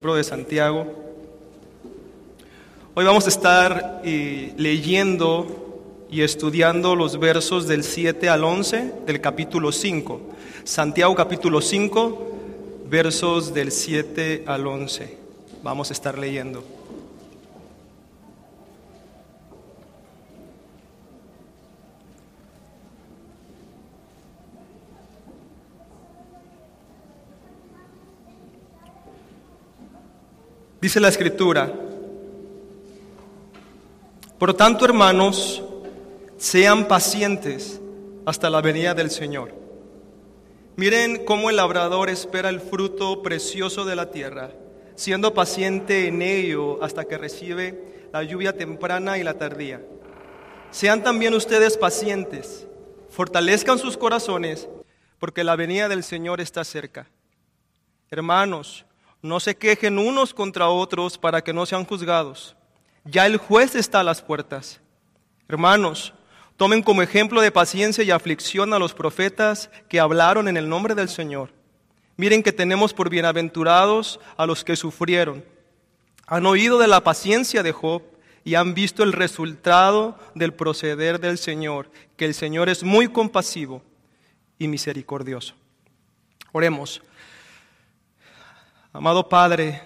libro de Santiago. Hoy vamos a estar eh, leyendo y estudiando los versos del 7 al 11 del capítulo 5. Santiago capítulo 5, versos del 7 al 11. Vamos a estar leyendo. Dice la escritura, por tanto hermanos, sean pacientes hasta la venida del Señor. Miren cómo el labrador espera el fruto precioso de la tierra, siendo paciente en ello hasta que recibe la lluvia temprana y la tardía. Sean también ustedes pacientes, fortalezcan sus corazones, porque la venida del Señor está cerca. Hermanos, no se quejen unos contra otros para que no sean juzgados. Ya el juez está a las puertas. Hermanos, tomen como ejemplo de paciencia y aflicción a los profetas que hablaron en el nombre del Señor. Miren que tenemos por bienaventurados a los que sufrieron. Han oído de la paciencia de Job y han visto el resultado del proceder del Señor, que el Señor es muy compasivo y misericordioso. Oremos. Amado Padre,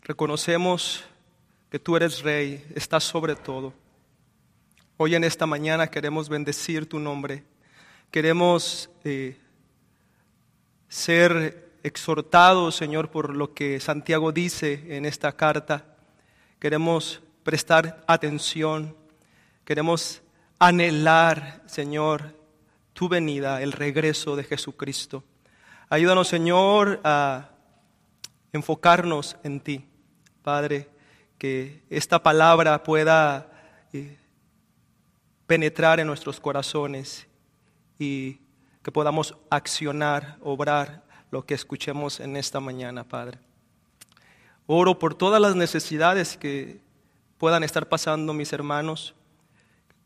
reconocemos que tú eres rey, estás sobre todo. Hoy en esta mañana queremos bendecir tu nombre, queremos eh, ser exhortados, Señor, por lo que Santiago dice en esta carta. Queremos prestar atención, queremos anhelar, Señor, tu venida, el regreso de Jesucristo. Ayúdanos, Señor, a enfocarnos en ti, Padre, que esta palabra pueda eh, penetrar en nuestros corazones y que podamos accionar, obrar lo que escuchemos en esta mañana, Padre. Oro por todas las necesidades que puedan estar pasando mis hermanos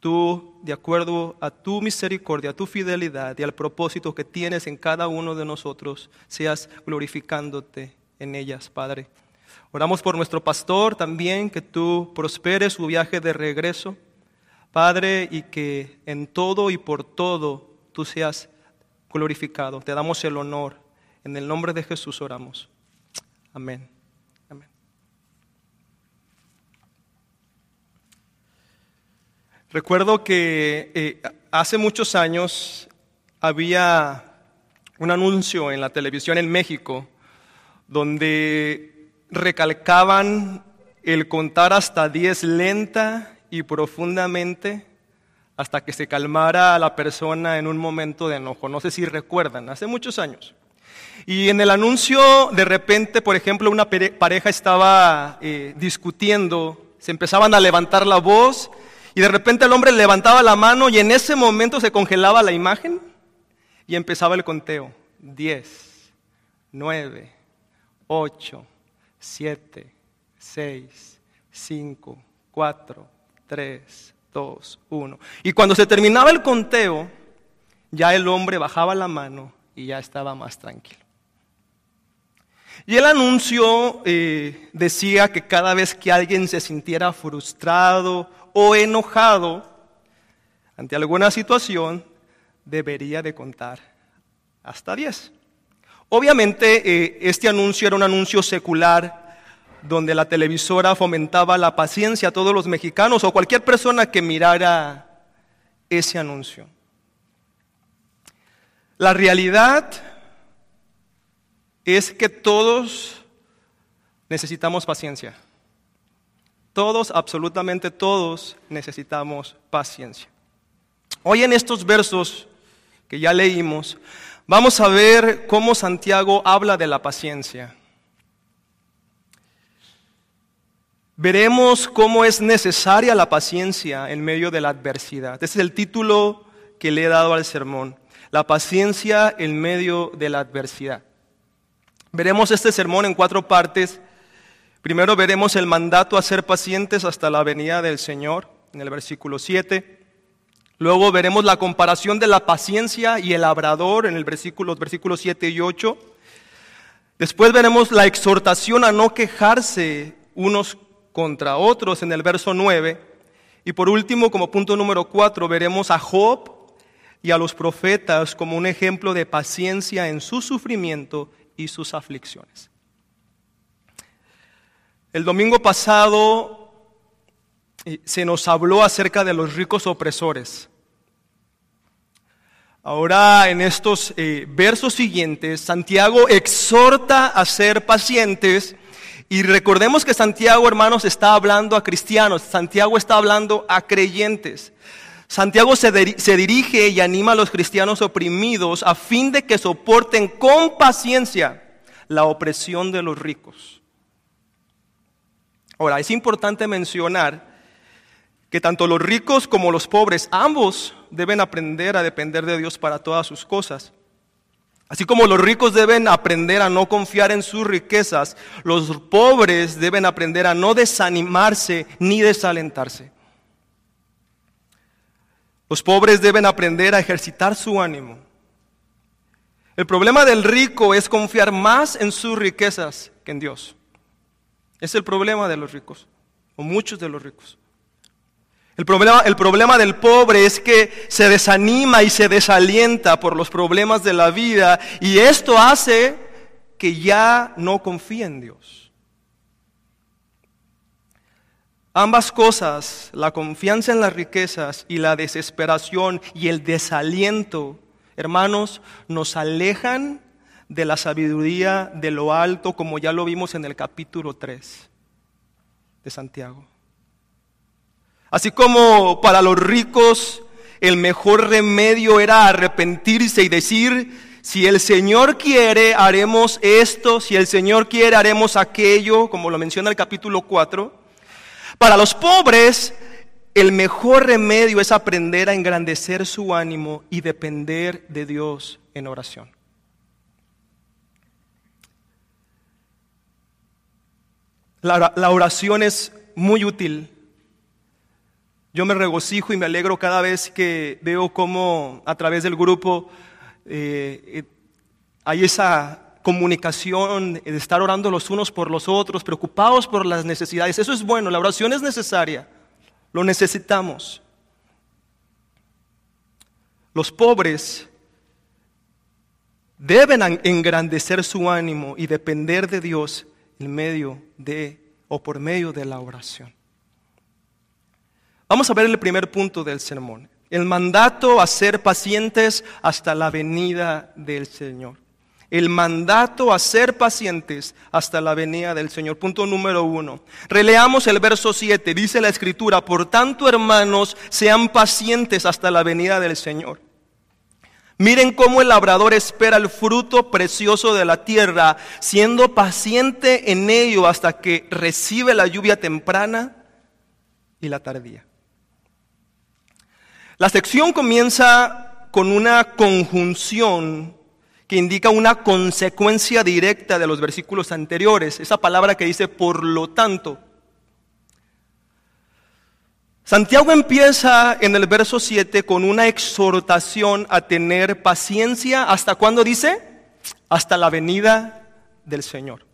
tú, de acuerdo a tu misericordia, a tu fidelidad y al propósito que tienes en cada uno de nosotros, seas glorificándote en ellas, Padre. Oramos por nuestro pastor también, que tú prosperes su viaje de regreso, Padre, y que en todo y por todo tú seas glorificado. Te damos el honor. En el nombre de Jesús oramos. Amén. Recuerdo que eh, hace muchos años había un anuncio en la televisión en México donde recalcaban el contar hasta 10 lenta y profundamente hasta que se calmara la persona en un momento de enojo. No sé si recuerdan, hace muchos años. Y en el anuncio, de repente, por ejemplo, una pareja estaba eh, discutiendo, se empezaban a levantar la voz y de repente el hombre levantaba la mano y en ese momento se congelaba la imagen y empezaba el conteo. Diez, nueve, ocho, siete, seis, cinco, cuatro, tres, dos, uno. Y cuando se terminaba el conteo, ya el hombre bajaba la mano y ya estaba más tranquilo. Y el anuncio eh, decía que cada vez que alguien se sintiera frustrado o enojado ante alguna situación, debería de contar hasta 10. Obviamente eh, este anuncio era un anuncio secular donde la televisora fomentaba la paciencia a todos los mexicanos o cualquier persona que mirara ese anuncio. La realidad es que todos necesitamos paciencia. Todos, absolutamente todos, necesitamos paciencia. Hoy en estos versos que ya leímos, vamos a ver cómo Santiago habla de la paciencia. Veremos cómo es necesaria la paciencia en medio de la adversidad. Ese es el título que le he dado al sermón. La paciencia en medio de la adversidad. Veremos este sermón en cuatro partes Primero veremos el mandato a ser pacientes hasta la venida del Señor, en el versículo 7. Luego veremos la comparación de la paciencia y el labrador en el versículo, versículos 7 y 8. Después veremos la exhortación a no quejarse unos contra otros en el verso 9. Y por último, como punto número 4, veremos a Job y a los profetas como un ejemplo de paciencia en su sufrimiento y sus aflicciones. El domingo pasado eh, se nos habló acerca de los ricos opresores. Ahora en estos eh, versos siguientes, Santiago exhorta a ser pacientes y recordemos que Santiago, hermanos, está hablando a cristianos, Santiago está hablando a creyentes. Santiago se, dirige y anima a los cristianos oprimidos a fin de que soporten con paciencia la opresión de los ricos. Ahora, es importante mencionar que tanto los ricos como los pobres, ambos deben aprender a depender de Dios para todas sus cosas. Así como los ricos deben aprender a no confiar en sus riquezas, los pobres deben aprender a no desanimarse ni desalentarse. Los pobres deben aprender a ejercitar su ánimo. El problema del rico es confiar más en sus riquezas que en Dios. Es el problema de los ricos, o muchos de los ricos. El problema, el problema del pobre es que se desanima y se desalienta por los problemas de la vida y esto hace que ya no confíe en Dios. Ambas cosas, la confianza en las riquezas y la desesperación y el desaliento, hermanos, nos alejan de la sabiduría de lo alto, como ya lo vimos en el capítulo 3 de Santiago. Así como para los ricos el mejor remedio era arrepentirse y decir, si el Señor quiere, haremos esto, si el Señor quiere, haremos aquello, como lo menciona el capítulo 4. Para los pobres, el mejor remedio es aprender a engrandecer su ánimo y depender de Dios en oración. La, oración es muy útil. Yo me regocijo y me alegro cada vez que veo cómo a través del grupo eh, eh, hay esa comunicación, de estar orando los unos por los otros, preocupados por las necesidades. Eso es bueno, la oración es necesaria, lo necesitamos. Los pobres deben engrandecer su ánimo y depender de Dios en medio de o por medio de la oración. Vamos a ver el primer punto del sermón, el mandato a ser pacientes hasta la venida del Señor el mandato a ser pacientes hasta la venida del Señor. Punto número uno. Releamos el verso 7. Dice la Escritura, por tanto hermanos, sean pacientes hasta la venida del Señor. Miren cómo el labrador espera el fruto precioso de la tierra, siendo paciente en ello hasta que recibe la lluvia temprana y la tardía. La sección comienza con una conjunción que indica una consecuencia directa de los versículos anteriores, esa palabra que dice por lo tanto. Santiago empieza en el verso 7 con una exhortación a tener paciencia. ¿Hasta cuándo dice? Hasta la venida del Señor.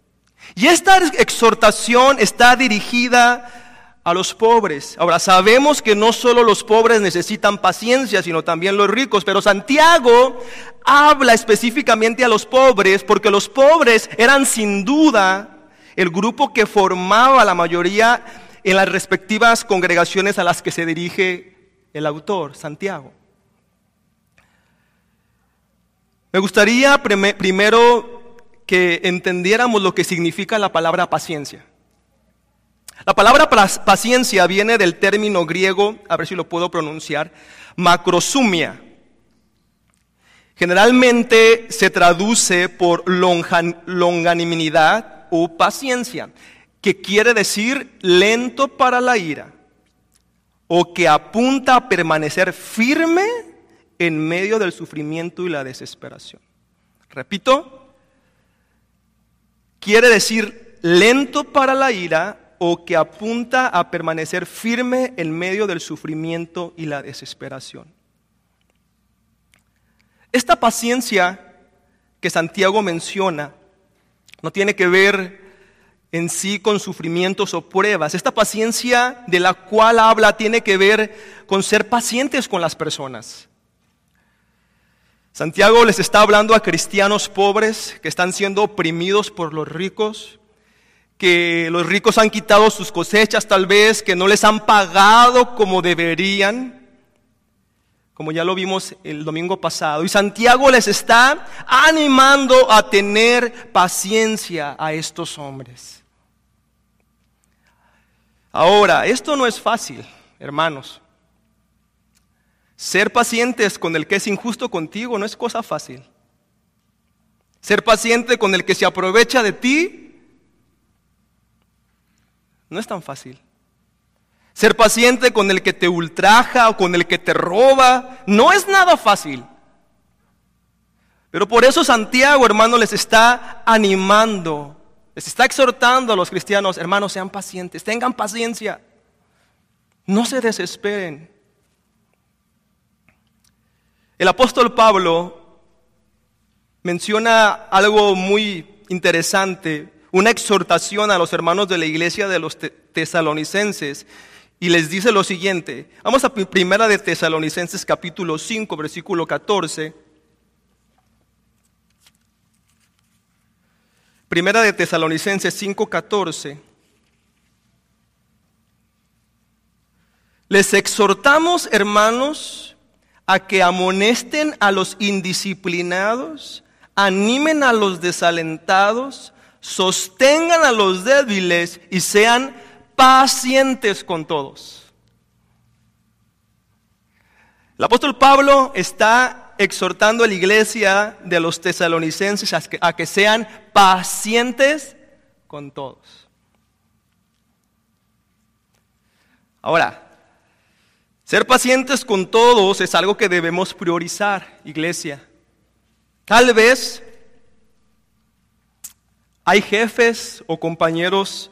Y esta exhortación está dirigida a los pobres. Ahora, sabemos que no solo los pobres necesitan paciencia, sino también los ricos, pero Santiago habla específicamente a los pobres porque los pobres eran sin duda el grupo que formaba la mayoría en las respectivas congregaciones a las que se dirige el autor, Santiago. Me gustaría primero que entendiéramos lo que significa la palabra paciencia. La palabra paciencia viene del término griego, a ver si lo puedo pronunciar, macrosumia. Generalmente se traduce por longanimidad o paciencia, que quiere decir lento para la ira, o que apunta a permanecer firme en medio del sufrimiento y la desesperación. Repito, quiere decir lento para la ira o que apunta a permanecer firme en medio del sufrimiento y la desesperación. Esta paciencia que Santiago menciona No tiene que ver en sí con sufrimientos o pruebas. Esta paciencia de la cual habla tiene que ver con ser pacientes con las personas. Santiago les está hablando a cristianos pobres que están siendo oprimidos por los ricos, que los ricos han quitado sus cosechas tal vez, que no les han pagado como deberían, como ya lo vimos el domingo pasado. Y Santiago les está animando a tener paciencia a estos hombres. Ahora, esto no es fácil, hermanos. Ser pacientes con el que es injusto contigo no es cosa fácil. Ser paciente con el que se aprovecha de ti no es tan fácil. Ser paciente con el que te ultraja o con el que te roba no es nada fácil. Pero por eso Santiago, hermano, les está animando, les está exhortando a los cristianos, hermanos, sean pacientes, tengan paciencia, no se desesperen. El apóstol Pablo menciona algo muy interesante, una exhortación a los hermanos de la iglesia de los tesalonicenses y les dice lo siguiente. Vamos a primera de Tesalonicenses capítulo 5, versículo 14. Primera de Tesalonicenses 5, 14. Les exhortamos, hermanos, a que amonesten a los indisciplinados, animen a los desalentados, sostengan a los débiles y sean pacientes con todos. El apóstol Pablo está exhortando a la iglesia de los tesalonicenses a que, a que sean pacientes con todos. Ahora, ser pacientes con todos es algo que debemos priorizar, iglesia. Tal vez hay jefes o compañeros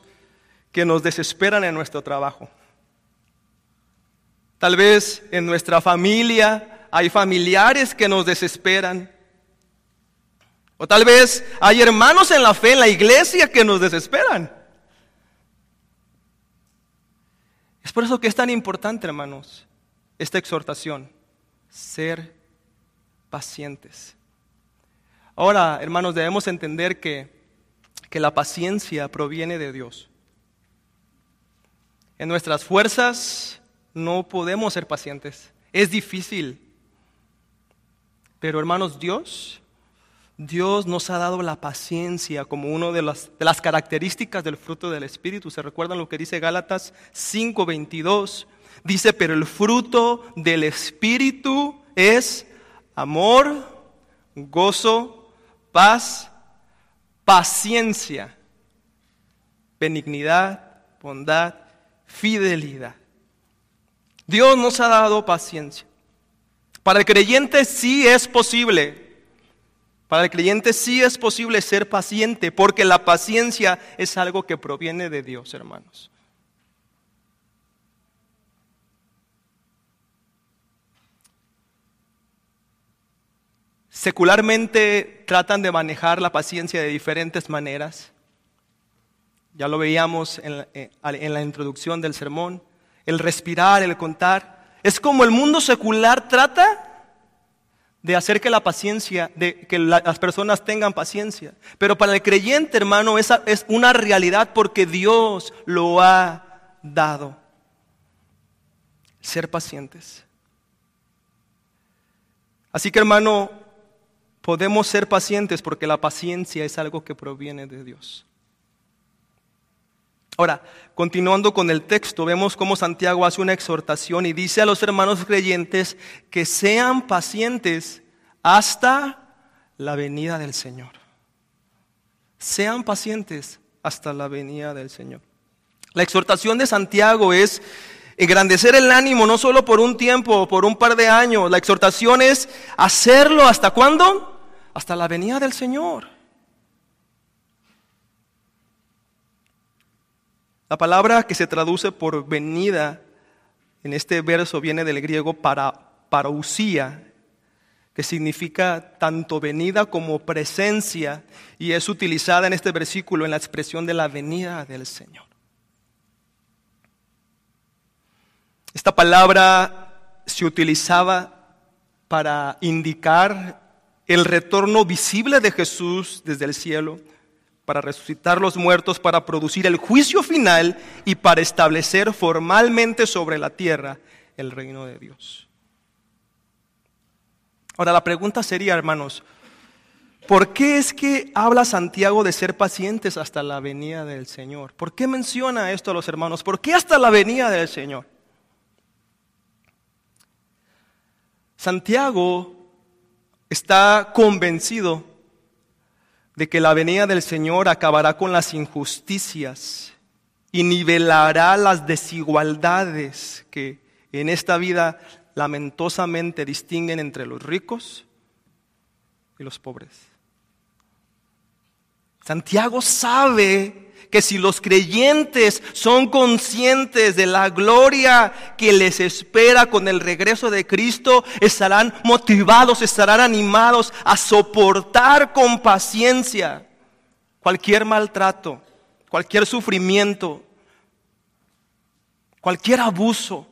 que nos desesperan en nuestro trabajo. Tal vez en nuestra familia hay familiares que nos desesperan. O tal vez hay hermanos en la fe, en la iglesia, que nos desesperan. Es por eso que es tan importante, hermanos, esta exhortación, ser pacientes. Ahora, hermanos, debemos entender que, que la paciencia proviene de Dios. En nuestras fuerzas no podemos ser pacientes. Es difícil. Pero hermanos, Dios Dios nos ha dado la paciencia como una de las, de las, características del fruto del Espíritu. ¿Se recuerdan lo que dice Gálatas 5:22? Dice, pero el fruto del Espíritu es amor, gozo, paz, paciencia, benignidad, bondad, fidelidad. Dios nos ha dado paciencia. Para el creyente sí es posible para el creyente sí es posible ser paciente, porque la paciencia es algo que proviene de Dios, hermanos. Secularmente tratan de manejar la paciencia de diferentes maneras. Ya lo veíamos en la, eh, en la, introducción del sermón. El respirar, el contar. Es como el mundo secular trata de hacer que la paciencia, de que las personas tengan paciencia. Pero para el creyente, hermano, esa es una realidad porque Dios lo ha dado. Ser pacientes. Así que, hermano, podemos ser pacientes porque la paciencia es algo que proviene de Dios. Ahora, continuando con el texto, vemos cómo Santiago hace una exhortación y dice a los hermanos creyentes que sean pacientes hasta la venida del Señor. Sean pacientes hasta la venida del Señor. La exhortación de Santiago es engrandecer el ánimo no solo por un tiempo por un par de años. La exhortación es hacerlo hasta cuándo? Hasta la venida del Señor. La palabra que se traduce por venida en este verso viene del griego para, parousia, que significa tanto venida como presencia, y es utilizada en este versículo en la expresión de la venida del Señor. Esta palabra se utilizaba para indicar el retorno visible de Jesús desde el cielo, para resucitar los muertos, para producir el juicio final y para establecer formalmente sobre la tierra el reino de Dios. Ahora la pregunta sería, hermanos, ¿por qué es que habla Santiago de ser pacientes hasta la venida del Señor? ¿Por qué menciona esto a los hermanos? ¿Por qué hasta la venida del Señor? Santiago está convencido de que la venida del Señor acabará con las injusticias y nivelará las desigualdades que en esta vida lamentosamente distinguen entre los ricos y los pobres. Santiago sabe que si los creyentes son conscientes de la gloria que les espera con el regreso de Cristo, estarán motivados, estarán animados a soportar con paciencia cualquier maltrato, cualquier sufrimiento, cualquier abuso,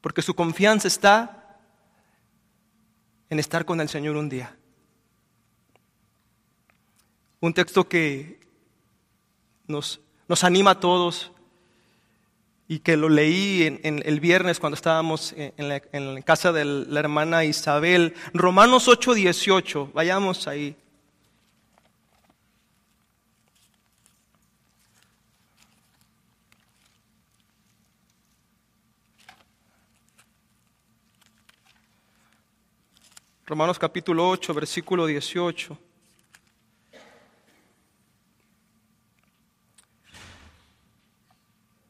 porque su confianza está en estar con el Señor un día. Un texto que nos, nos anima a todos y que lo leí en, el viernes cuando estábamos en la, casa de la hermana Isabel. Romanos 8, 18. Vayamos ahí. Romanos capítulo 8, versículo 18.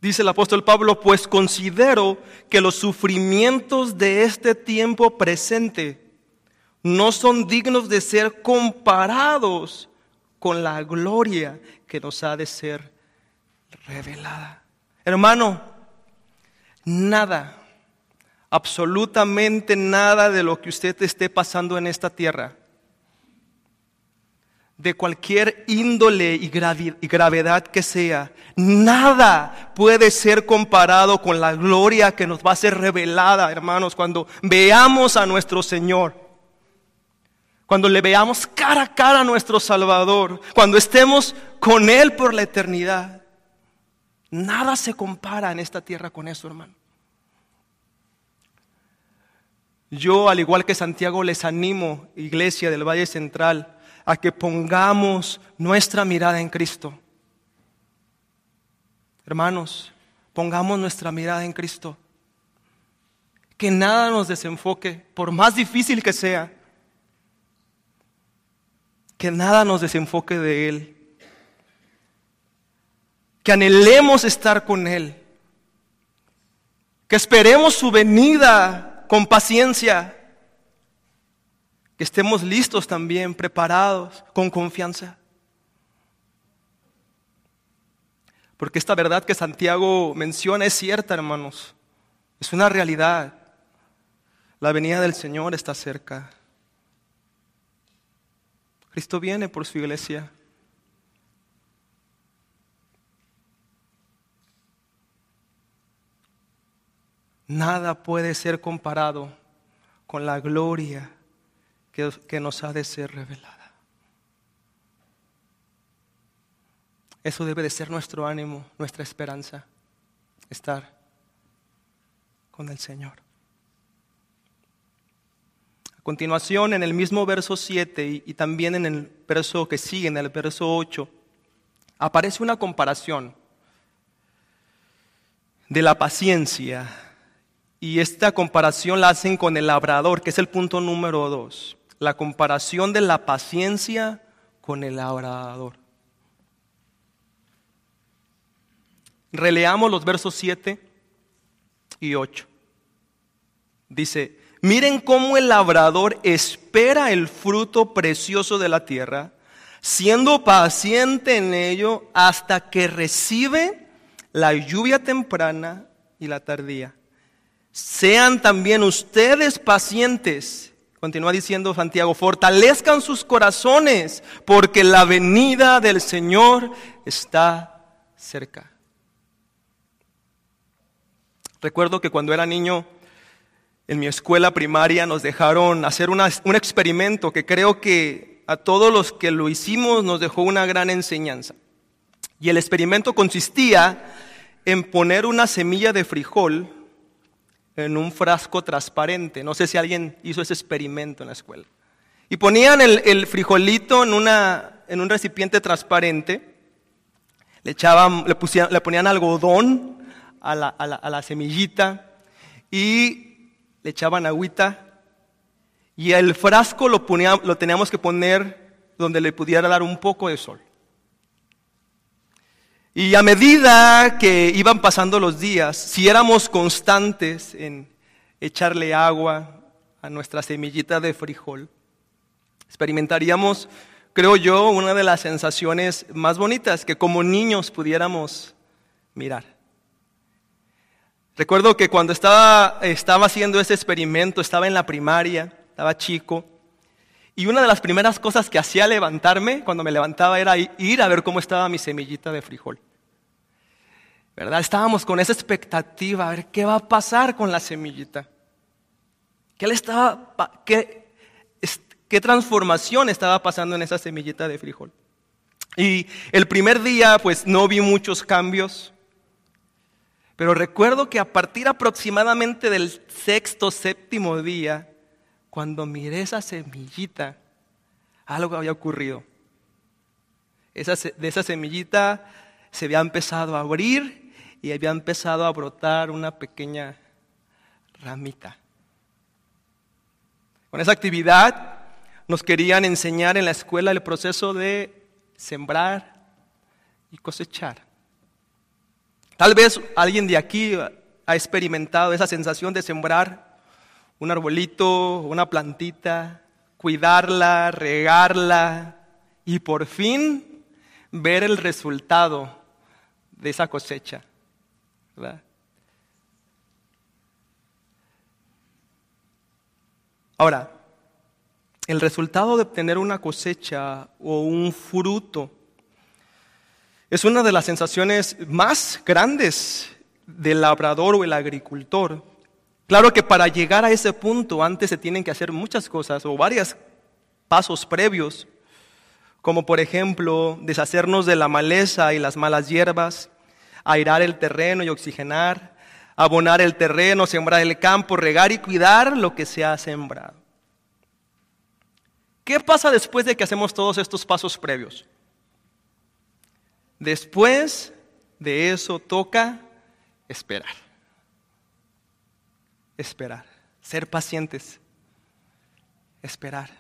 Dice el apóstol Pablo, pues considero que los sufrimientos de este tiempo presente no son dignos de ser comparados con la gloria que nos ha de ser revelada. Hermano, nada, absolutamente nada de lo que usted esté pasando en esta tierra de cualquier índole y gravedad que sea, nada puede ser comparado con la gloria que nos va a ser revelada, hermanos, cuando veamos a nuestro Señor, cuando le veamos cara a cara a nuestro Salvador, cuando estemos con Él por la eternidad. Nada se compara en esta tierra con eso, hermano. Yo, al igual que Santiago, les animo, iglesia del Valle Central, a que pongamos nuestra mirada en Cristo. Hermanos, pongamos nuestra mirada en Cristo. Que nada nos desenfoque, por más difícil que sea. Que nada nos desenfoque de Él. Que anhelemos estar con Él. Que esperemos su venida con paciencia que estemos listos también, preparados, con confianza. Porque esta verdad que Santiago menciona es cierta, hermanos. Es una realidad. La venida del Señor está cerca. Cristo viene por su iglesia. Nada puede ser comparado con la gloria que, nos ha de ser revelada. Eso debe de ser nuestro ánimo, nuestra esperanza, estar con el Señor. A continuación, en el mismo verso 7 y, también en el verso que sigue, en el verso 8, aparece una comparación de la paciencia. Y esta comparación la hacen con el labrador, que es el punto número 2 la comparación de la paciencia con el labrador. Releamos los versos 7 y 8. Dice, miren cómo el labrador espera el fruto precioso de la tierra, siendo paciente en ello hasta que recibe la lluvia temprana y la tardía. sean también ustedes pacientes. Continúa diciendo Santiago, fortalezcan sus corazones porque la venida del Señor está cerca. Recuerdo que cuando era niño, en mi escuela primaria nos dejaron hacer un experimento que creo que a todos los que lo hicimos nos dejó una gran enseñanza. Y el experimento consistía en poner una semilla de frijol en un frasco transparente. No sé si alguien hizo ese experimento en la escuela. Y ponían el, frijolito en, una, en, un recipiente transparente, le, echaban, le, le ponían algodón a la, a la semillita y le echaban agüita y el frasco lo, ponía, lo teníamos que poner donde le pudiera dar un poco de sol. Y a medida que iban pasando los días, si éramos constantes en echarle agua a nuestra semillita de frijol, experimentaríamos, creo yo, una de las sensaciones más bonitas que como niños pudiéramos mirar. Recuerdo que cuando estaba, estaba haciendo ese experimento, estaba en la primaria, estaba chico, y una de las primeras cosas que hacía levantarme, cuando me levantaba, era ir a ver cómo estaba mi semillita de frijol. ¿Verdad? Estábamos con esa expectativa, a ver qué va a pasar con la semillita. ¿Qué, estaba, qué transformación estaba pasando en esa semillita de frijol? Y el primer día, pues no vi muchos cambios. Pero recuerdo que a partir aproximadamente del sexto, séptimo día, cuando miré esa semillita, algo había ocurrido. Esa, de esa semillita se había empezado a abrir y había empezado a brotar una pequeña ramita. Con esa actividad nos querían enseñar en la escuela el proceso de sembrar y cosechar. Tal vez alguien de aquí ha experimentado esa sensación de sembrar un arbolito, una plantita, cuidarla, regarla y por fin ver el resultado de esa cosecha. Ahora, el resultado de obtener una cosecha o un fruto es una de las sensaciones más grandes del labrador o el agricultor. Claro que para llegar a ese punto antes se tienen que hacer muchas cosas o varios pasos previos, como por ejemplo deshacernos de la maleza y las malas hierbas, airar el terreno y oxigenar, abonar el terreno, sembrar el campo, regar y cuidar lo que se ha sembrado. ¿Qué pasa después de que hacemos todos estos pasos previos? Después de eso toca esperar. Esperar. Ser pacientes. Esperar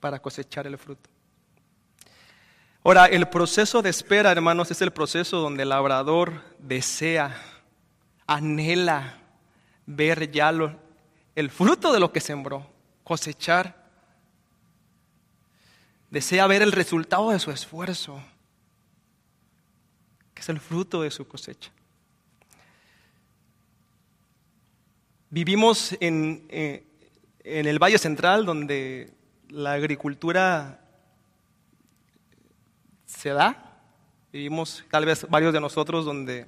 para cosechar el fruto. Ahora, el proceso de espera, hermanos, es el proceso donde el labrador desea, anhela ver ya el fruto de lo que sembró, cosechar. Desea ver el resultado de su esfuerzo, que es el fruto de su cosecha. Vivimos en, eh, en el Valle Central, donde la agricultura se da. Vivimos tal vez varios de nosotros donde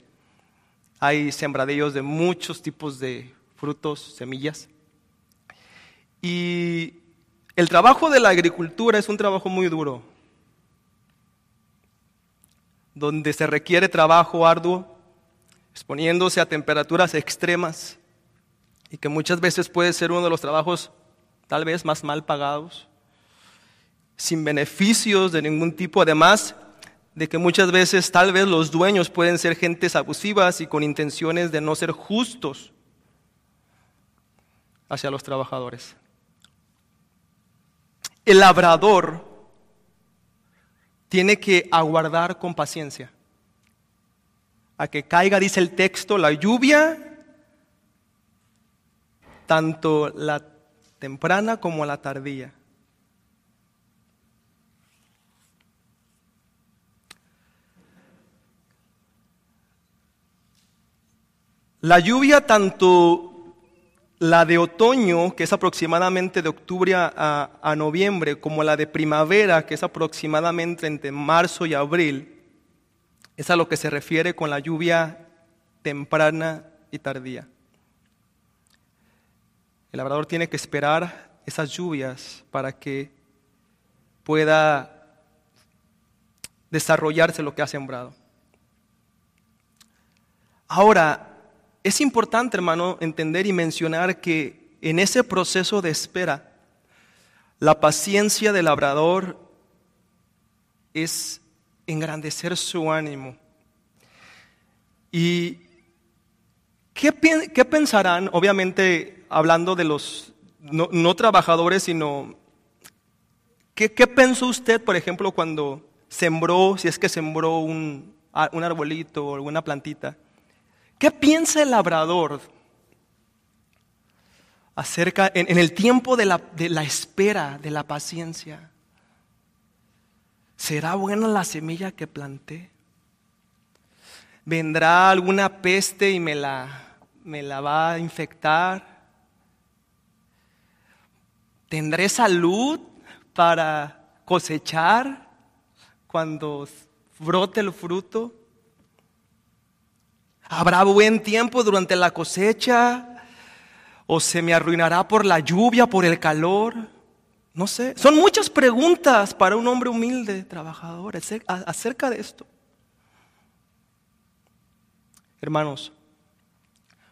hay sembradillos de muchos tipos de frutos, semillas. Y el trabajo de la agricultura es un trabajo muy duro, donde se requiere trabajo arduo, exponiéndose a temperaturas extremas y que muchas veces puede ser uno de los trabajos tal vez más mal pagados, sin beneficios de ningún tipo. Además, de que muchas veces tal vez los dueños pueden ser gentes abusivas y con intenciones de no ser justos hacia los trabajadores. El labrador tiene que aguardar con paciencia a que caiga, dice el texto, la lluvia, tanto la temprana como la tardía. La lluvia, tanto la de otoño, que es aproximadamente de octubre a, noviembre, como la de primavera, que es aproximadamente entre marzo y abril, es a lo que se refiere con la lluvia temprana y tardía. El labrador tiene que esperar esas lluvias para que pueda desarrollarse lo que ha sembrado. Ahora, es importante, hermano, entender y mencionar que en ese proceso de espera, la paciencia del labrador es engrandecer su ánimo. ¿Y qué, pensarán, obviamente hablando de los no, trabajadores, sino, ¿qué, pensó usted, por ejemplo, cuando sembró, si es que sembró un, un arbolito o alguna plantita? ¿Qué piensa el labrador acerca, en, el tiempo de la, de la espera, de la paciencia? ¿Será buena la semilla que planté? ¿Vendrá alguna peste y me la, me la va a infectar? ¿Tendré salud para cosechar cuando brote el fruto? ¿Habrá buen tiempo durante la cosecha? ¿O se me arruinará por la lluvia, por el calor? No sé. Son muchas preguntas para un hombre humilde, trabajador, acerca de esto. Hermanos,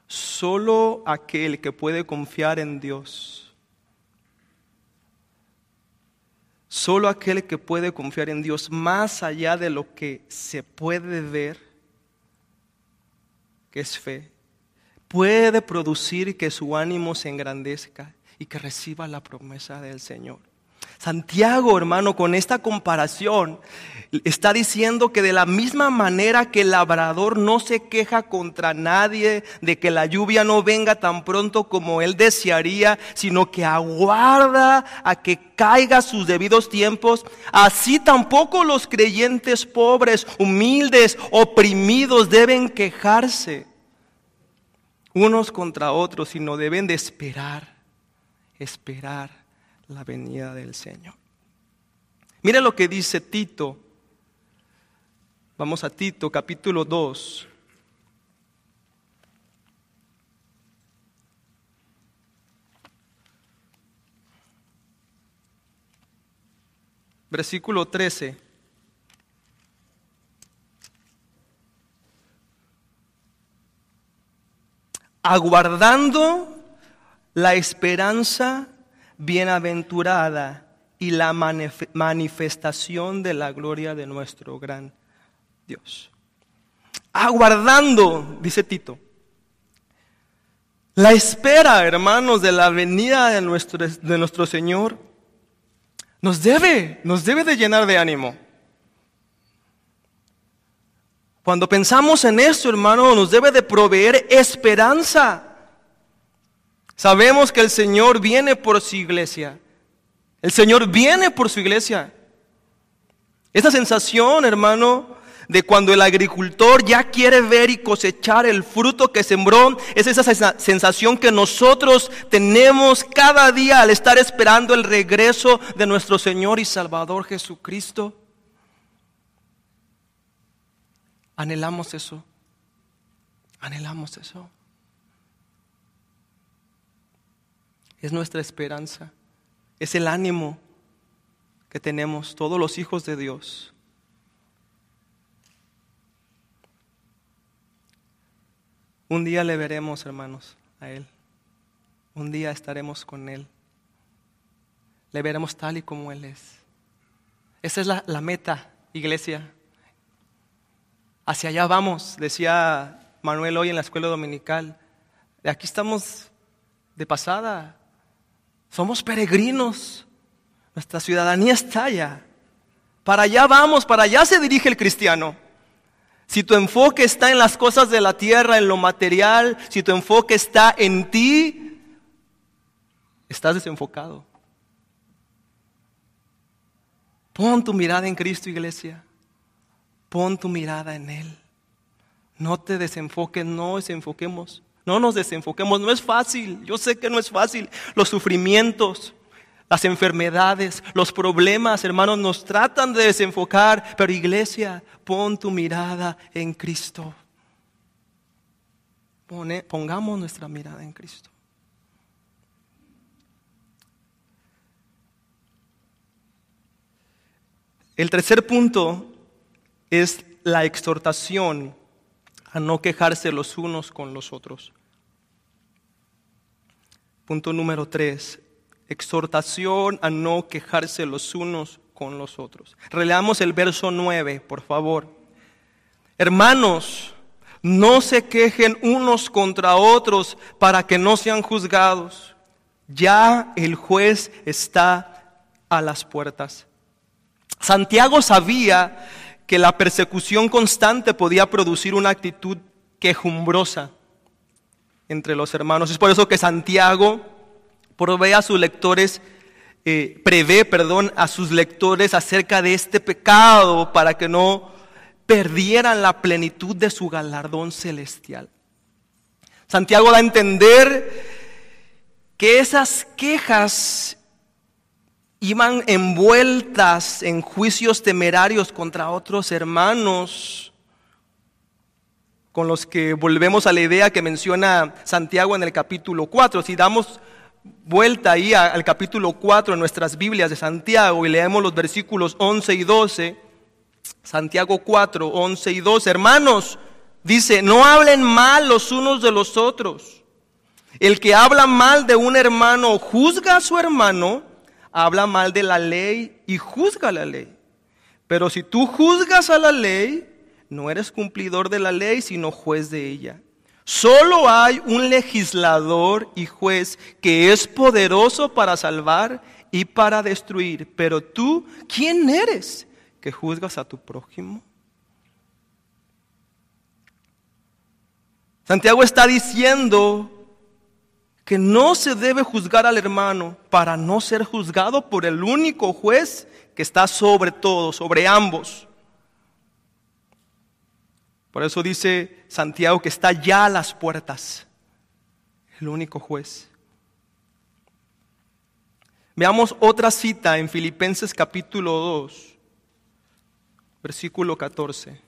solo aquel que puede confiar en Dios, solo aquel que puede confiar en Dios más allá de lo que se puede ver, que es fe, puede producir que su ánimo se engrandezca y que reciba la promesa del Señor. Santiago, hermano, con esta comparación, está diciendo que de la misma manera que el labrador no se queja contra nadie de que la lluvia no venga tan pronto como él desearía, sino que aguarda a que caiga sus debidos tiempos, así tampoco los creyentes pobres, humildes, oprimidos deben quejarse unos contra otros, sino deben de esperar, esperar la venida del Señor. Mire lo que dice Tito. Vamos a Tito, capítulo 2. Versículo 13. Aguardando la esperanza bienaventurada y la manifestación de la gloria de nuestro gran Dios. Aguardando, dice Tito, la espera, hermanos, de la venida de nuestro, de nuestro Señor, nos debe, nos debe de llenar de ánimo. Cuando pensamos en esto, hermano, nos debe de proveer esperanza. Sabemos que el Señor viene por su iglesia. El Señor viene por su iglesia. Esa sensación, hermano, de cuando el agricultor ya quiere ver y cosechar el fruto que sembró, es esa sensación que nosotros tenemos cada día al estar esperando el regreso de nuestro Señor y Salvador Jesucristo. Anhelamos eso. Anhelamos eso. Es nuestra esperanza, es el ánimo que tenemos todos los hijos de Dios. Un día le veremos, hermanos, a Él. Un día estaremos con Él. Le veremos tal y como Él es. Esa es la, meta, iglesia. Hacia allá vamos, decía Manuel hoy en la escuela dominical. Aquí estamos de pasada. Somos peregrinos. Nuestra ciudadanía está allá. Para allá vamos, para allá se dirige el cristiano. Si tu enfoque está en las cosas de la tierra, en lo material, si tu enfoque está en ti, estás desenfocado. Pon tu mirada en Cristo, iglesia. Pon tu mirada en Él. No te desenfoques, no desenfoquemos. No nos desenfoquemos, no es fácil. Yo sé que no es fácil. Los sufrimientos, las enfermedades, los problemas, hermanos, nos tratan de desenfocar. Pero iglesia, pon tu mirada en Cristo. pongamos nuestra mirada en Cristo. El tercer punto es la exhortación a no quejarse los unos con los otros. Punto número tres, exhortación a no quejarse los unos con los otros. Releamos el verso 9, por favor. Hermanos, no se quejen unos contra otros para que no sean juzgados. Ya el juez está a las puertas. Santiago sabía que la persecución constante podía producir una actitud quejumbrosa entre los hermanos. Es por eso que Santiago provee a sus lectores, eh, prevé, perdón, a sus lectores acerca de este pecado para que no perdieran la plenitud de su galardón celestial. Santiago da a entender que esas quejas iban envueltas en juicios temerarios contra otros hermanos, con los que volvemos a la idea que menciona Santiago en el capítulo 4. Si damos vuelta ahí al capítulo 4 en nuestras Biblias de Santiago y leemos los versículos 11 y 12, Santiago 4, 11 y 12, hermanos, dice, no hablen mal los unos de los otros. El que habla mal de un hermano juzga a su hermano habla mal de la ley y juzga la ley. Pero si tú juzgas a la ley, no eres cumplidor de la ley, sino juez de ella. Solo hay un legislador y juez que es poderoso para salvar y para destruir. Pero tú, ¿quién eres que juzgas a tu prójimo? Santiago está diciendo que no se debe juzgar al hermano para no ser juzgado por el único juez que está sobre todo, sobre ambos. Por eso dice Santiago que está ya a las puertas, el único juez. Veamos otra cita en Filipenses capítulo 2, versículo 14.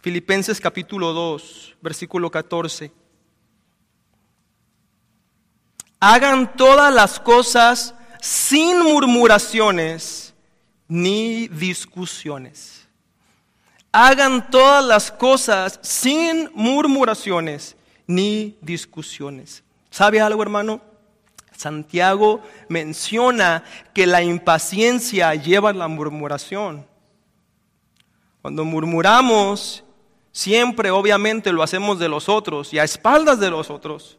Filipenses capítulo 2, versículo 14 hagan todas las cosas sin murmuraciones ni discusiones. Hagan todas las cosas sin murmuraciones ni discusiones. ¿Sabe algo, hermano? Santiago menciona que la impaciencia lleva a la murmuración. Cuando murmuramos, siempre obviamente lo hacemos de los otros y a espaldas de los otros.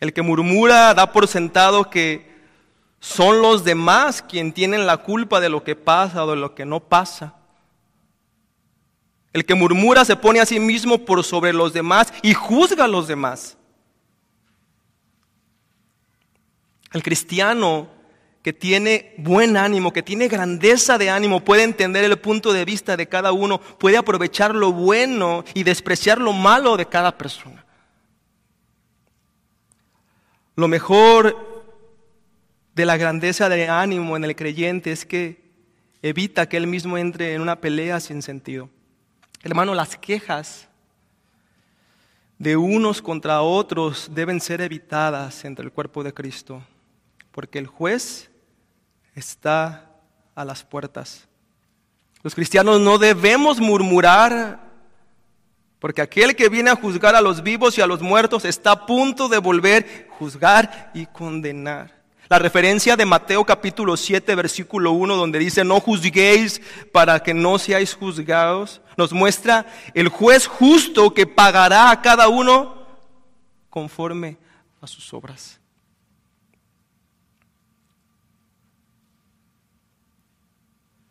El que murmura da por sentado que son los demás quien tienen la culpa de lo que pasa o de lo que no pasa. El que murmura se pone a sí mismo por sobre los demás y juzga a los demás. El cristiano que tiene buen ánimo, que tiene grandeza de ánimo, puede entender el punto de vista de cada uno, puede aprovechar lo bueno y despreciar lo malo de cada persona. Lo mejor de la grandeza de ánimo en el creyente es que evita que él mismo entre en una pelea sin sentido. Hermano, las quejas de unos contra otros deben ser evitadas entre el cuerpo de Cristo, porque el juez está a las puertas. Los cristianos no debemos murmurar porque aquel que viene a juzgar a los vivos y a los muertos está a punto de volver a juzgar y condenar. La referencia de Mateo capítulo 7, versículo 1, donde dice, no juzguéis para que no seáis juzgados, nos muestra el juez justo que pagará a cada uno conforme a sus obras.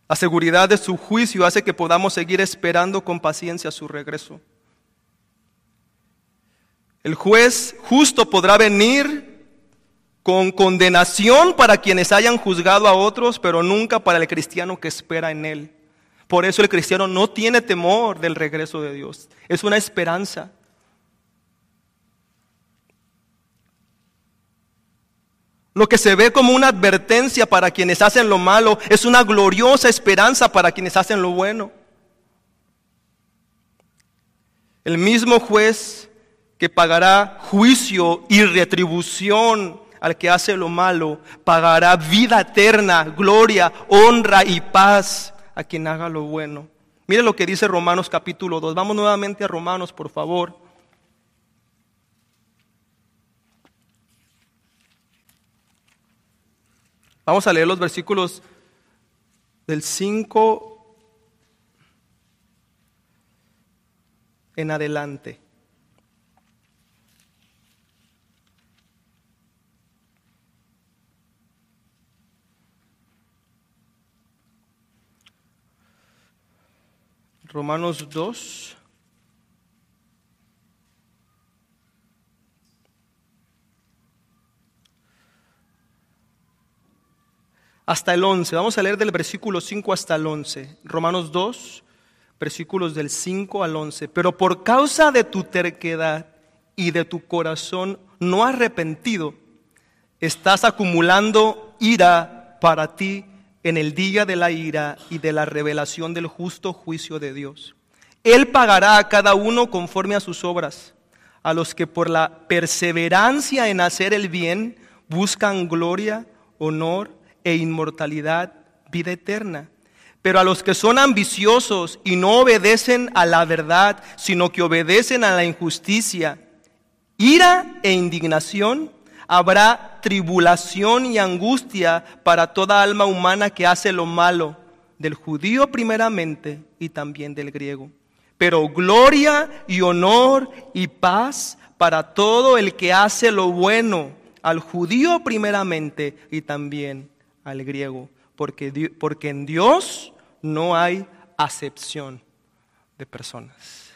La seguridad de su juicio hace que podamos seguir esperando con paciencia su regreso. El juez justo podrá venir con condenación para quienes hayan juzgado a otros, pero nunca para el cristiano que espera en él. Por eso el cristiano no tiene temor del regreso de Dios. Es una esperanza. Lo que se ve como una advertencia para quienes hacen lo malo es una gloriosa esperanza para quienes hacen lo bueno. El mismo juez que pagará juicio y retribución al que hace lo malo, pagará vida eterna, gloria, honra y paz a quien haga lo bueno. Mire lo que dice Romanos capítulo 2. Vamos nuevamente a Romanos, por favor. Vamos a leer los versículos del 5 en adelante. Romanos 2. Hasta el 11. Vamos a leer del versículo 5 hasta el 11. Romanos 2, versículos del 5 al 11. Pero por causa de tu terquedad y de tu corazón no arrepentido, estás acumulando ira para ti en el día de la ira y de la revelación del justo juicio de Dios. Él pagará a cada uno conforme a sus obras, a los que por la perseverancia en hacer el bien buscan gloria, honor e inmortalidad, vida eterna. Pero a los que son ambiciosos y no obedecen a la verdad, sino que obedecen a la injusticia, ira e indignación, habrá tribulación y angustia para toda alma humana que hace lo malo, del judío primeramente y también del griego. Pero gloria y honor y paz para todo el que hace lo bueno, al judío primeramente y también al griego, porque, porque en Dios no hay acepción de personas.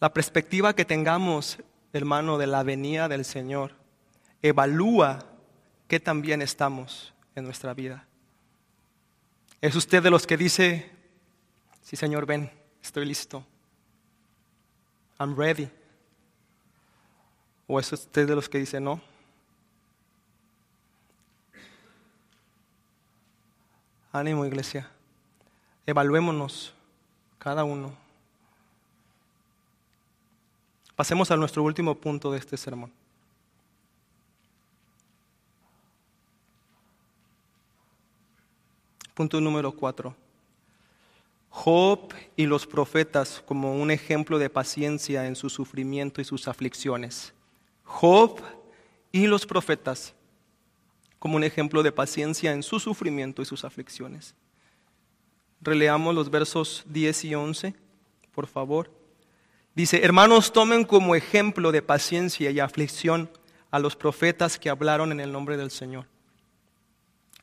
La perspectiva que tengamos, hermano, de la venida del Señor, evalúa qué también estamos en nuestra vida. ¿Es usted de los que dice, sí Señor, ven, estoy listo? I'm ready. ¿O es usted de los que dice, no? Ánimo, iglesia. Evaluémonos cada uno. Pasemos a nuestro último punto de este sermón. Punto número cuatro. Job y los profetas como un ejemplo de paciencia en su sufrimiento y sus aflicciones. Job y los profetas como un ejemplo de paciencia en su sufrimiento y sus aflicciones. Releamos los versos 10 y 11, por favor. Dice, hermanos, tomen como ejemplo de paciencia y aflicción a los profetas que hablaron en el nombre del Señor.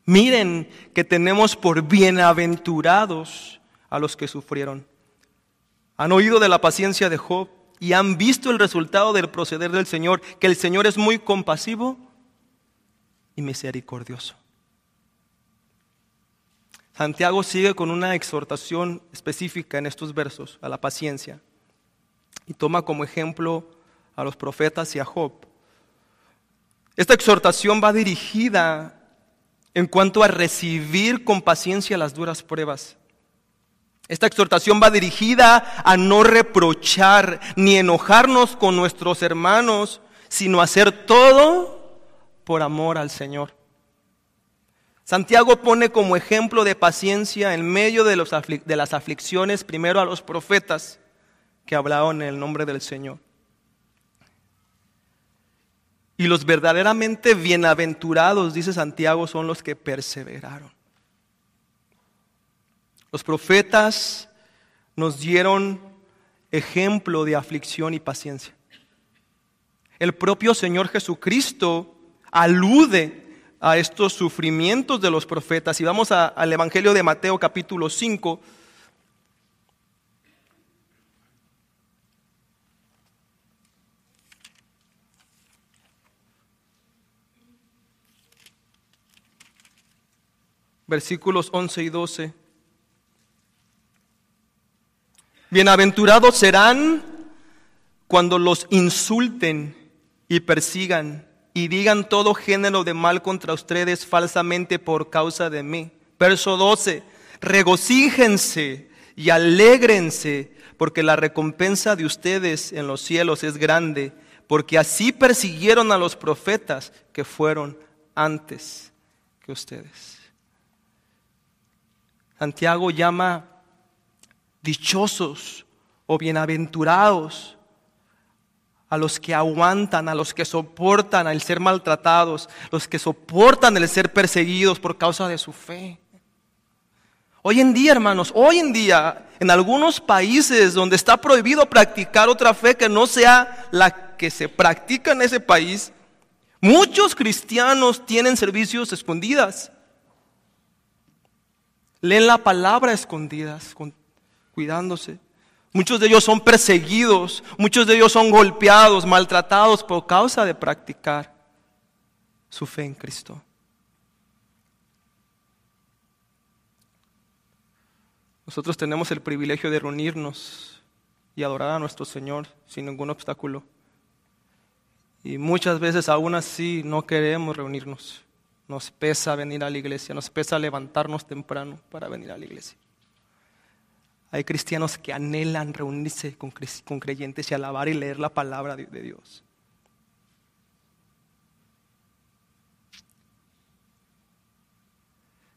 Miren que tenemos por bienaventurados a los que sufrieron. Han oído de la paciencia de Job y han visto el resultado del proceder del Señor, que el Señor es muy compasivo y misericordioso. Santiago sigue con una exhortación específica en estos versos a la paciencia y toma como ejemplo a los profetas y a Job. Esta exhortación va dirigida en cuanto a recibir con paciencia las duras pruebas. Esta exhortación va dirigida a no reprochar ni enojarnos con nuestros hermanos, sino hacer todo por amor al Señor. Santiago pone como ejemplo de paciencia en medio de, de las aflicciones primero a los profetas que hablaron en el nombre del Señor. Y los verdaderamente bienaventurados, dice Santiago, son los que perseveraron. Los profetas nos dieron ejemplo de aflicción y paciencia. El propio Señor Jesucristo alude a estos sufrimientos de los profetas. Y vamos al Evangelio de Mateo capítulo 5, versículos 11 y 12. Bienaventurados serán cuando los insulten y persigan y digan todo género de mal contra ustedes falsamente por causa de mí. Verso 12, regocíjense y alégrense, porque la recompensa de ustedes en los cielos es grande, porque así persiguieron a los profetas que fueron antes que ustedes. Santiago llama dichosos o bienaventurados a los que aguantan, a los que soportan el ser maltratados, los que soportan el ser perseguidos por causa de su fe. Hoy en día, hermanos, hoy en día, en algunos países donde está prohibido practicar otra fe que no sea la que se practica en ese país, muchos cristianos tienen servicios escondidas. Leen la palabra escondidas, cuidándose. Muchos de ellos son perseguidos, muchos de ellos son golpeados, maltratados por causa de practicar su fe en Cristo. Nosotros tenemos el privilegio de reunirnos y adorar a nuestro Señor sin ningún obstáculo. Y muchas veces aún así no queremos reunirnos. Nos pesa venir a la iglesia, nos pesa levantarnos temprano para venir a la iglesia. Hay cristianos que anhelan reunirse con, creyentes y alabar y leer la palabra de Dios.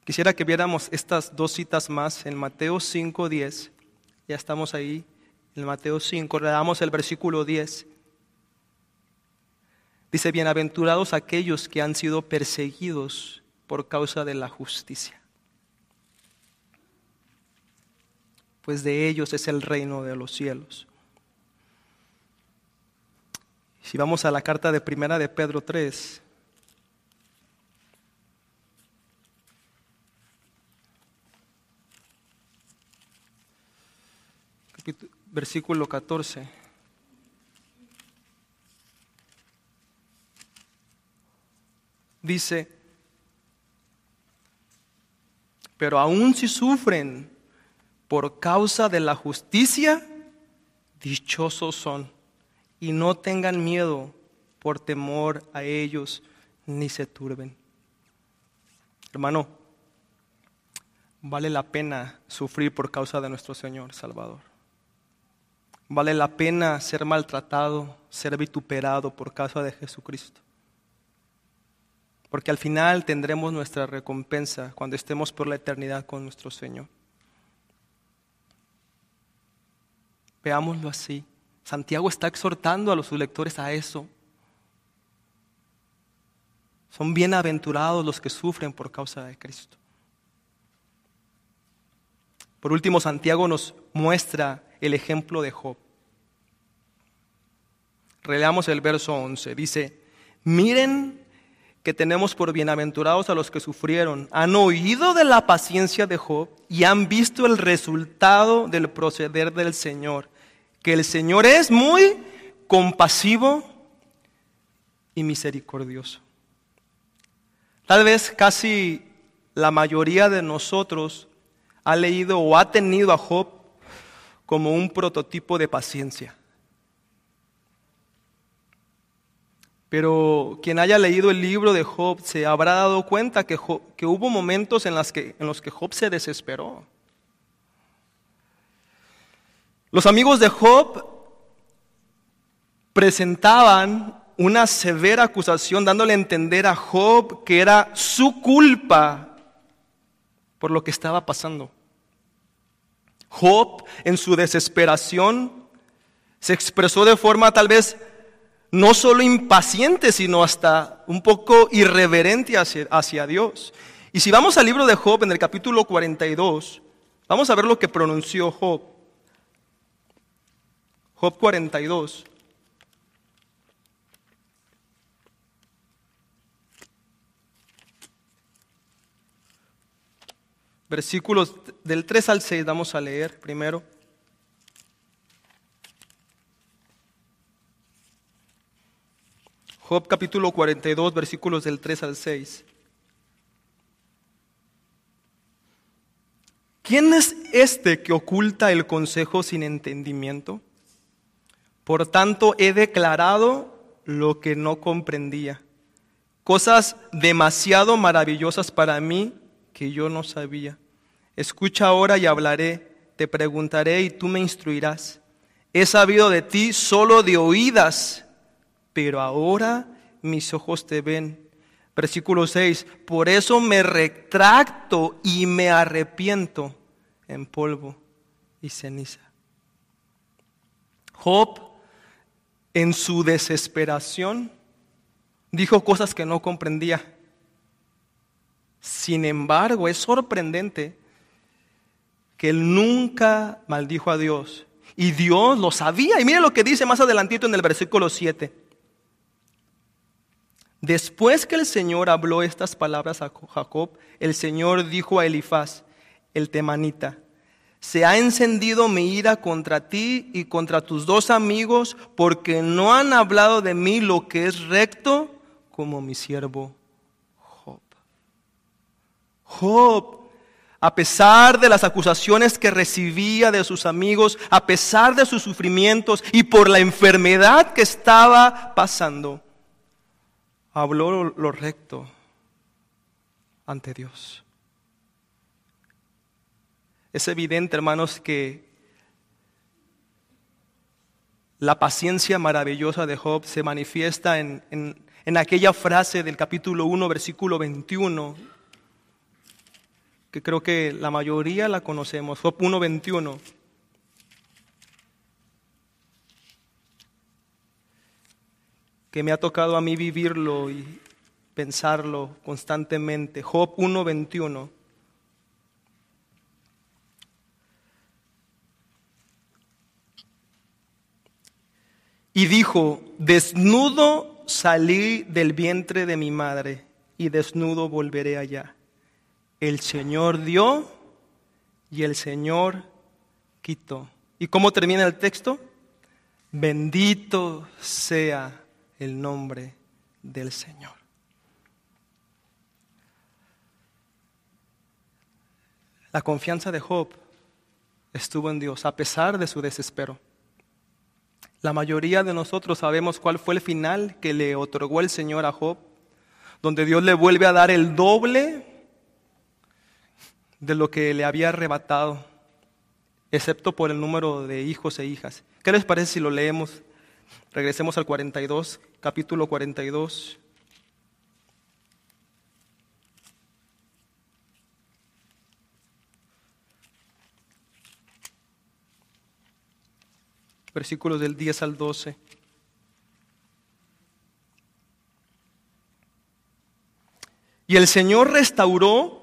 Quisiera que viéramos estas dos citas más en Mateo 5, 10. Ya estamos ahí, en Mateo 5, le damos el versículo 10. Dice, bienaventurados aquellos que han sido perseguidos por causa de la justicia, pues de ellos es el reino de los cielos. Si vamos a la carta de primera de Pedro 3, versículo 14. Dice, pero aun si sufren por causa de la justicia, dichosos son, y no tengan miedo por temor a ellos, ni se turben. Hermano, vale la pena sufrir por causa de nuestro Señor Salvador. Vale la pena ser maltratado, ser vituperado por causa de Jesucristo. Porque al final tendremos nuestra recompensa cuando estemos por la eternidad con nuestro Señor. Veámoslo así. Santiago está exhortando a los lectores a eso. Son bienaventurados los que sufren por causa de Cristo. Por último, Santiago nos muestra el ejemplo de Job. Releamos el verso 11. Dice, miren que tenemos por bienaventurados a los que sufrieron. Han oído de la paciencia de Job y han visto el resultado del proceder del Señor. Que el Señor es muy compasivo y misericordioso. Tal vez casi la mayoría de nosotros ha leído o ha tenido a Job como un prototipo de paciencia. Pero quien haya leído el libro de Job se habrá dado cuenta que, que hubo momentos en, que, en los que Job se desesperó. Los amigos de Job presentaban una severa acusación dándole a entender a Job que era su culpa por lo que estaba pasando. Job, en su desesperación, se expresó de forma tal vez no solo impaciente, sino hasta un poco irreverente hacia, Dios. Y si vamos al libro de Job en el capítulo 42, vamos a ver lo que pronunció Job. Job 42. Versículos del 3 al 6 vamos a leer primero. Job capítulo 42, versículos del 3 al 6. ¿quién es este que oculta el consejo sin entendimiento? Por tanto, he declarado lo que no comprendía, cosas demasiado maravillosas para mí que yo no sabía. Escucha ahora y hablaré, te preguntaré y tú me instruirás. He sabido de ti solo de oídas, pero ahora mis ojos te ven. Versículo 6, por eso me retracto y me arrepiento en polvo y ceniza. Job, en su desesperación, dijo cosas que no comprendía. Sin embargo, es sorprendente que él nunca maldijo a Dios. Y Dios lo sabía. Y mire lo que dice más adelantito en el versículo 7. Después que el Señor habló estas palabras a Jacob, el Señor dijo a Elifaz, el temanita, se ha encendido mi ira contra ti y contra tus dos amigos, porque no han hablado de mí lo que es recto como mi siervo Job. Job a pesar de las acusaciones que recibía de sus amigos, a pesar de sus sufrimientos y por la enfermedad que estaba pasando, habló lo recto ante Dios. Es evidente, hermanos, que la paciencia maravillosa de Job se manifiesta en, en aquella frase del capítulo 1, versículo 21 que creo que la mayoría la conocemos, Job 1.21. que me ha tocado a mí vivirlo y pensarlo constantemente. Job 1.21. Y dijo, desnudo salí del vientre de mi madre y desnudo volveré allá. El Señor dio y el Señor quitó. ¿Y cómo termina el texto? Bendito sea el nombre del Señor. La confianza de Job estuvo en Dios a pesar de su desespero. La mayoría de nosotros sabemos cuál fue el final que le otorgó el Señor a Job, donde Dios le vuelve a dar el doble de lo que le había arrebatado, excepto por el número de hijos e hijas. ¿Qué les parece si lo leemos? Regresemos al 42, capítulo 42. Versículos del 10 al 12. Y el Señor restauró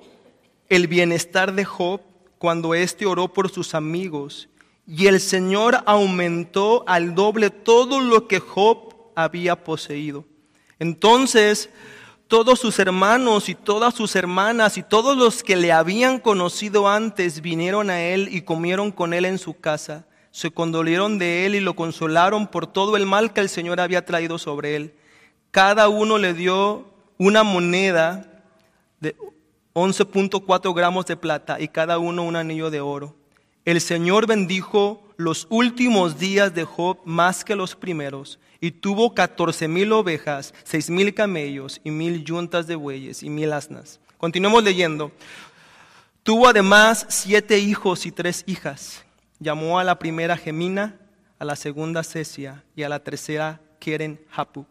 el bienestar de Job cuando éste oró por sus amigos, y el Señor aumentó al doble todo lo que Job había poseído. Entonces, todos sus hermanos y todas sus hermanas y todos los que le habían conocido antes vinieron a él y comieron con él en su casa. Se condolieron de él y lo consolaron por todo el mal que el Señor había traído sobre él. Cada uno le dio una moneda de 11.4 gramos de plata y cada uno un anillo de oro. El Señor bendijo los últimos días de Job más que los primeros, y tuvo catorce mil ovejas, seis mil camellos y mil yuntas de bueyes y mil asnas. Continuemos leyendo. Tuvo además siete hijos y tres hijas. Llamó a la primera Gemina, a la segunda Cesia y a la tercera Keren Hapuk.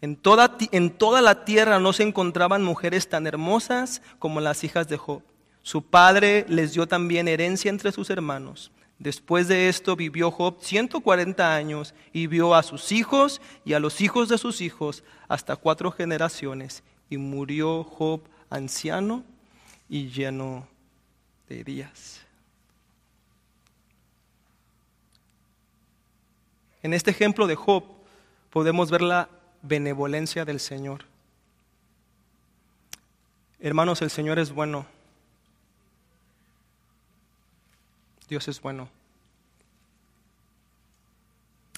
En toda, en toda la tierra no se encontraban mujeres tan hermosas como las hijas de Job. Su padre les dio también herencia entre sus hermanos. Después de esto vivió Job 140 años y vio a sus hijos y a los hijos de sus hijos hasta cuatro generaciones. Y murió Job anciano y lleno de días. En este ejemplo de Job podemos ver la benevolencia del Señor. Hermanos, el Señor es bueno. Dios es bueno.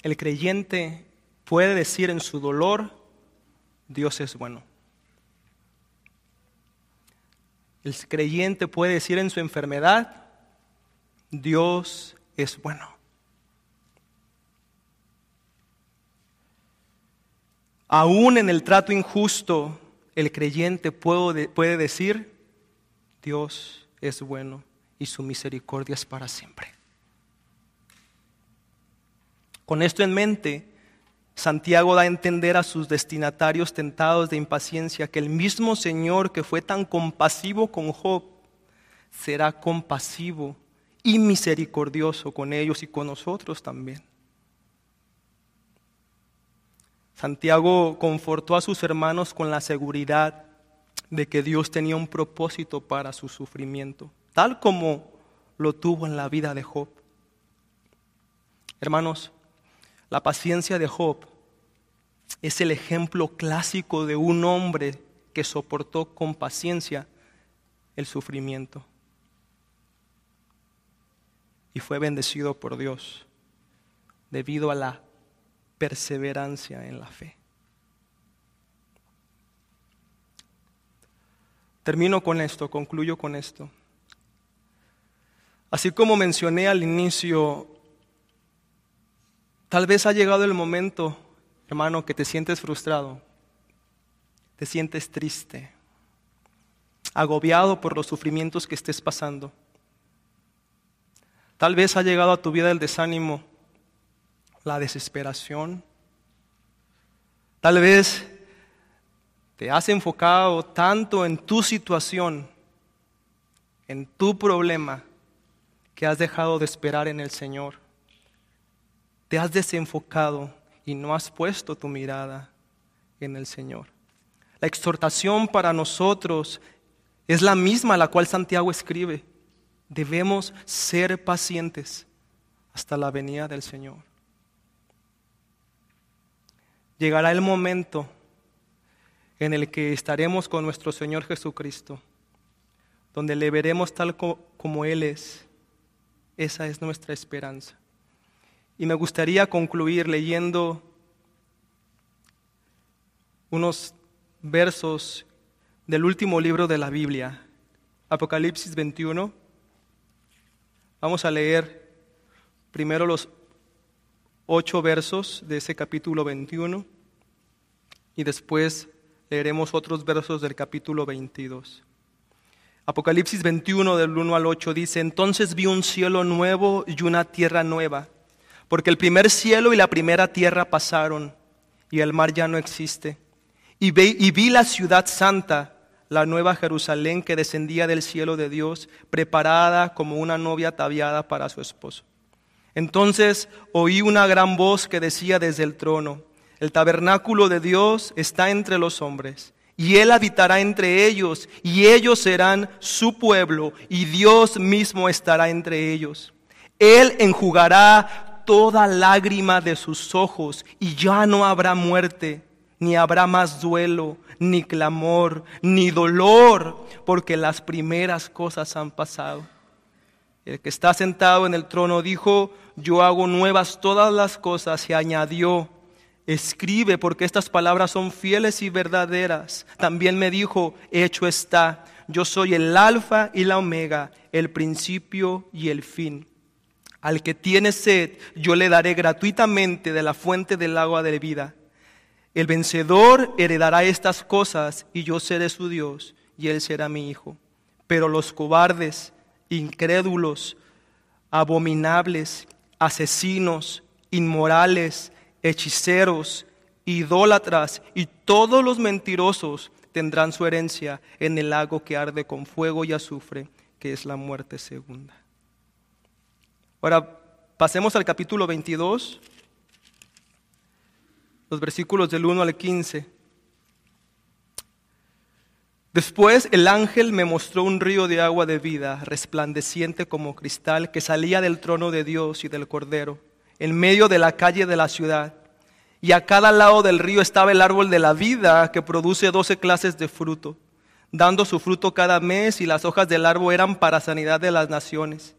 El creyente puede decir en su dolor, Dios es bueno. El creyente puede decir en su enfermedad, Dios es bueno. Aún en el trato injusto, el creyente puede decir, Dios es bueno y su misericordia es para siempre. Con esto en mente, Santiago da a entender a sus destinatarios tentados de impaciencia que el mismo Señor que fue tan compasivo con Job será compasivo y misericordioso con ellos y con nosotros también. Santiago confortó a sus hermanos con la seguridad de que Dios tenía un propósito para su sufrimiento, tal como lo tuvo en la vida de Job. Hermanos, la paciencia de Job es el ejemplo clásico de un hombre que soportó con paciencia el sufrimiento y fue bendecido por Dios debido a la perseverancia en la fe. Termino con esto, concluyo con esto. Así como mencioné al inicio, tal vez ha llegado el momento, hermano, que te sientes frustrado, te sientes triste, agobiado por los sufrimientos que estés pasando. Tal vez ha llegado a tu vida el desánimo, la desesperación. Tal vez te has enfocado tanto en tu situación, en tu problema, que has dejado de esperar en el Señor. Te has desenfocado y no has puesto tu mirada en el Señor. La exhortación para nosotros es la misma a la cual Santiago escribe. Debemos ser pacientes hasta la venida del Señor. Llegará el momento en el que estaremos con nuestro Señor Jesucristo, donde le veremos tal como Él es. Esa es nuestra esperanza. Y me gustaría concluir leyendo unos versos del último libro de la Biblia, Apocalipsis 21, Vamos a leer primero los ocho versos de ese capítulo 21 y después leeremos otros versos del capítulo 22. Apocalipsis 21 del 1 al 8 dice, entonces vi un cielo nuevo y una tierra nueva, porque el primer cielo y la primera tierra pasaron y el mar ya no existe. Y y vi la ciudad santa la nueva Jerusalén que descendía del cielo de Dios, preparada como una novia ataviada para su esposo. Entonces oí una gran voz que decía desde el trono, el tabernáculo de Dios está entre los hombres, y Él habitará entre ellos, y ellos serán su pueblo, y Dios mismo estará entre ellos. Él enjugará toda lágrima de sus ojos, y ya no habrá muerte, ni habrá más duelo ni clamor, ni dolor, porque las primeras cosas han pasado. El que está sentado en el trono dijo, yo hago nuevas todas las cosas y añadió, escribe porque estas palabras son fieles y verdaderas. También me dijo, hecho está, yo soy el alfa y la omega, el principio y el fin. Al que tiene sed, yo le daré gratuitamente de la fuente del agua de vida. El vencedor heredará estas cosas y yo seré su Dios y él será mi hijo. Pero los cobardes, incrédulos, abominables, asesinos, inmorales, hechiceros, idólatras y todos los mentirosos tendrán su herencia en el lago que arde con fuego y azufre, que es la muerte segunda. Ahora, pasemos al capítulo 22 los versículos del 1 al 15. Después el ángel me mostró un río de agua de vida, resplandeciente como cristal, que salía del trono de Dios y del Cordero, en medio de la calle de la ciudad. Y a cada lado del río estaba el árbol de la vida, que produce doce clases de fruto, dando su fruto cada mes, y las hojas del árbol eran para sanidad de las naciones.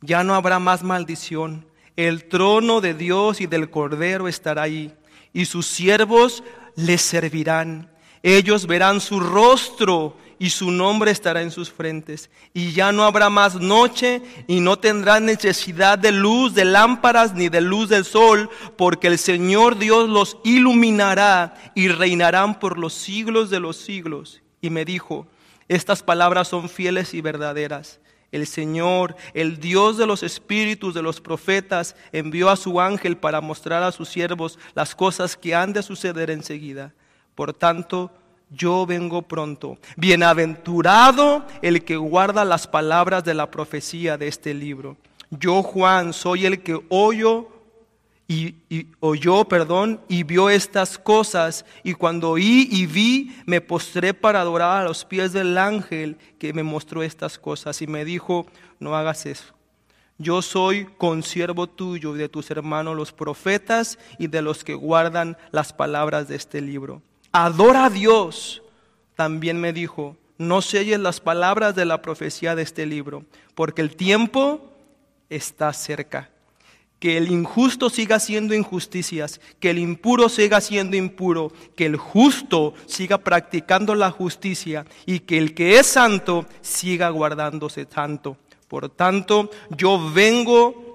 Ya no habrá más maldición. El trono de Dios y del Cordero estará ahí y sus siervos les servirán. Ellos verán su rostro y su nombre estará en sus frentes. Y ya no habrá más noche y no tendrán necesidad de luz de lámparas ni de luz del sol, porque el Señor Dios los iluminará y reinarán por los siglos de los siglos. Y me dijo, estas palabras son fieles y verdaderas. El Señor, el Dios de los espíritus de los profetas, envió a su ángel para mostrar a sus siervos las cosas que han de suceder enseguida. Por tanto, yo vengo pronto. Bienaventurado el que guarda las palabras de la profecía de este libro. Yo, Juan, soy el que oyó y, oyó, perdón, y vio estas cosas, y cuando oí y vi, me postré para adorar a los pies del ángel que me mostró estas cosas, y me dijo, no hagas eso. Yo soy consiervo tuyo y de tus hermanos los profetas y de los que guardan las palabras de este libro. Adora a Dios. También me dijo, no selles las palabras de la profecía de este libro, porque el tiempo está cerca que el injusto siga haciendo injusticias, que el impuro siga siendo impuro, que el justo siga practicando la justicia y que el que es santo siga guardándose santo. Por tanto, yo vengo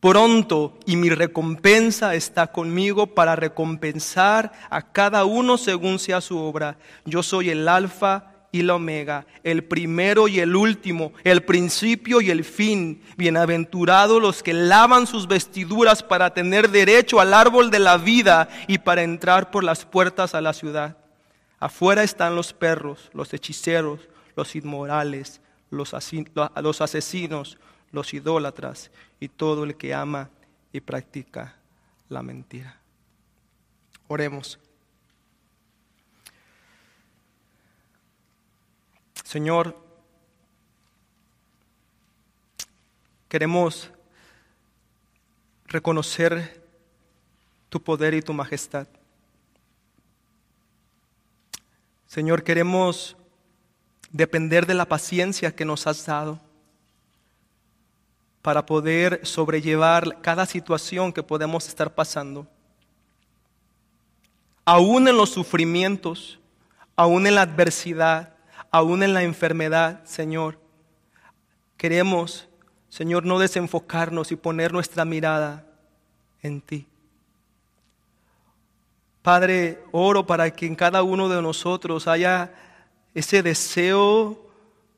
pronto y mi recompensa está conmigo para recompensar a cada uno según sea su obra. Yo soy el alfa y la omega, el primero y el último, el principio y el fin. Bienaventurados los que lavan sus vestiduras para tener derecho al árbol de la vida y para entrar por las puertas a la ciudad. Afuera están los perros, los hechiceros, los inmorales, los asesinos, los idólatras y todo el que ama y practica la mentira. Oremos. Señor, queremos reconocer tu poder y tu majestad. Señor, queremos depender de la paciencia que nos has dado para poder sobrellevar cada situación que podemos estar pasando. Aún en los sufrimientos, aún en la adversidad, aún en la enfermedad, Señor. Queremos, Señor, no desenfocarnos y poner nuestra mirada en ti. Padre, oro para que en cada uno de nosotros haya ese deseo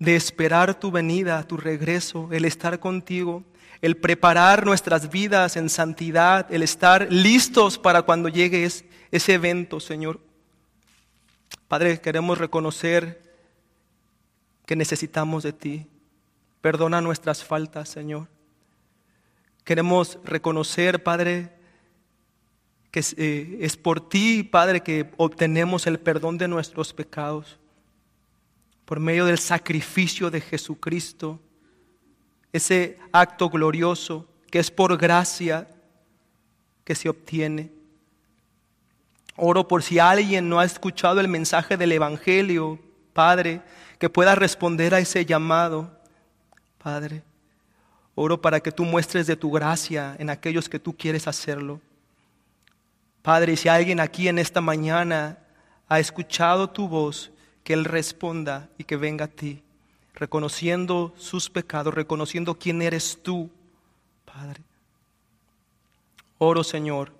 de esperar tu venida, tu regreso, el estar contigo, el preparar nuestras vidas en santidad, el estar listos para cuando llegue ese evento, Señor. Padre, queremos reconocer que necesitamos de ti. Perdona nuestras faltas, Señor. Queremos reconocer, Padre, que eh, es, por ti, Padre, que obtenemos el perdón de nuestros pecados. Por medio del sacrificio de Jesucristo. Ese acto glorioso que es por gracia que se obtiene. Oro por si alguien no ha escuchado el mensaje del Evangelio, Padre, que pueda responder a ese llamado, Padre. Oro para que tú muestres de tu gracia en aquellos que tú quieres hacerlo. Padre, si alguien aquí en esta mañana ha escuchado tu voz, que Él responda y que venga a ti, reconociendo sus pecados, reconociendo quién eres tú, Padre. Oro, Señor,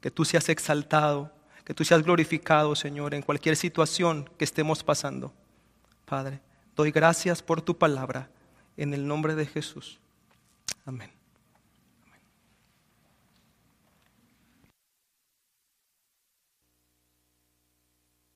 que tú seas exaltado, que tú seas glorificado, Señor, en cualquier situación que estemos pasando. Padre, doy gracias por tu palabra en el nombre de Jesús. Amén.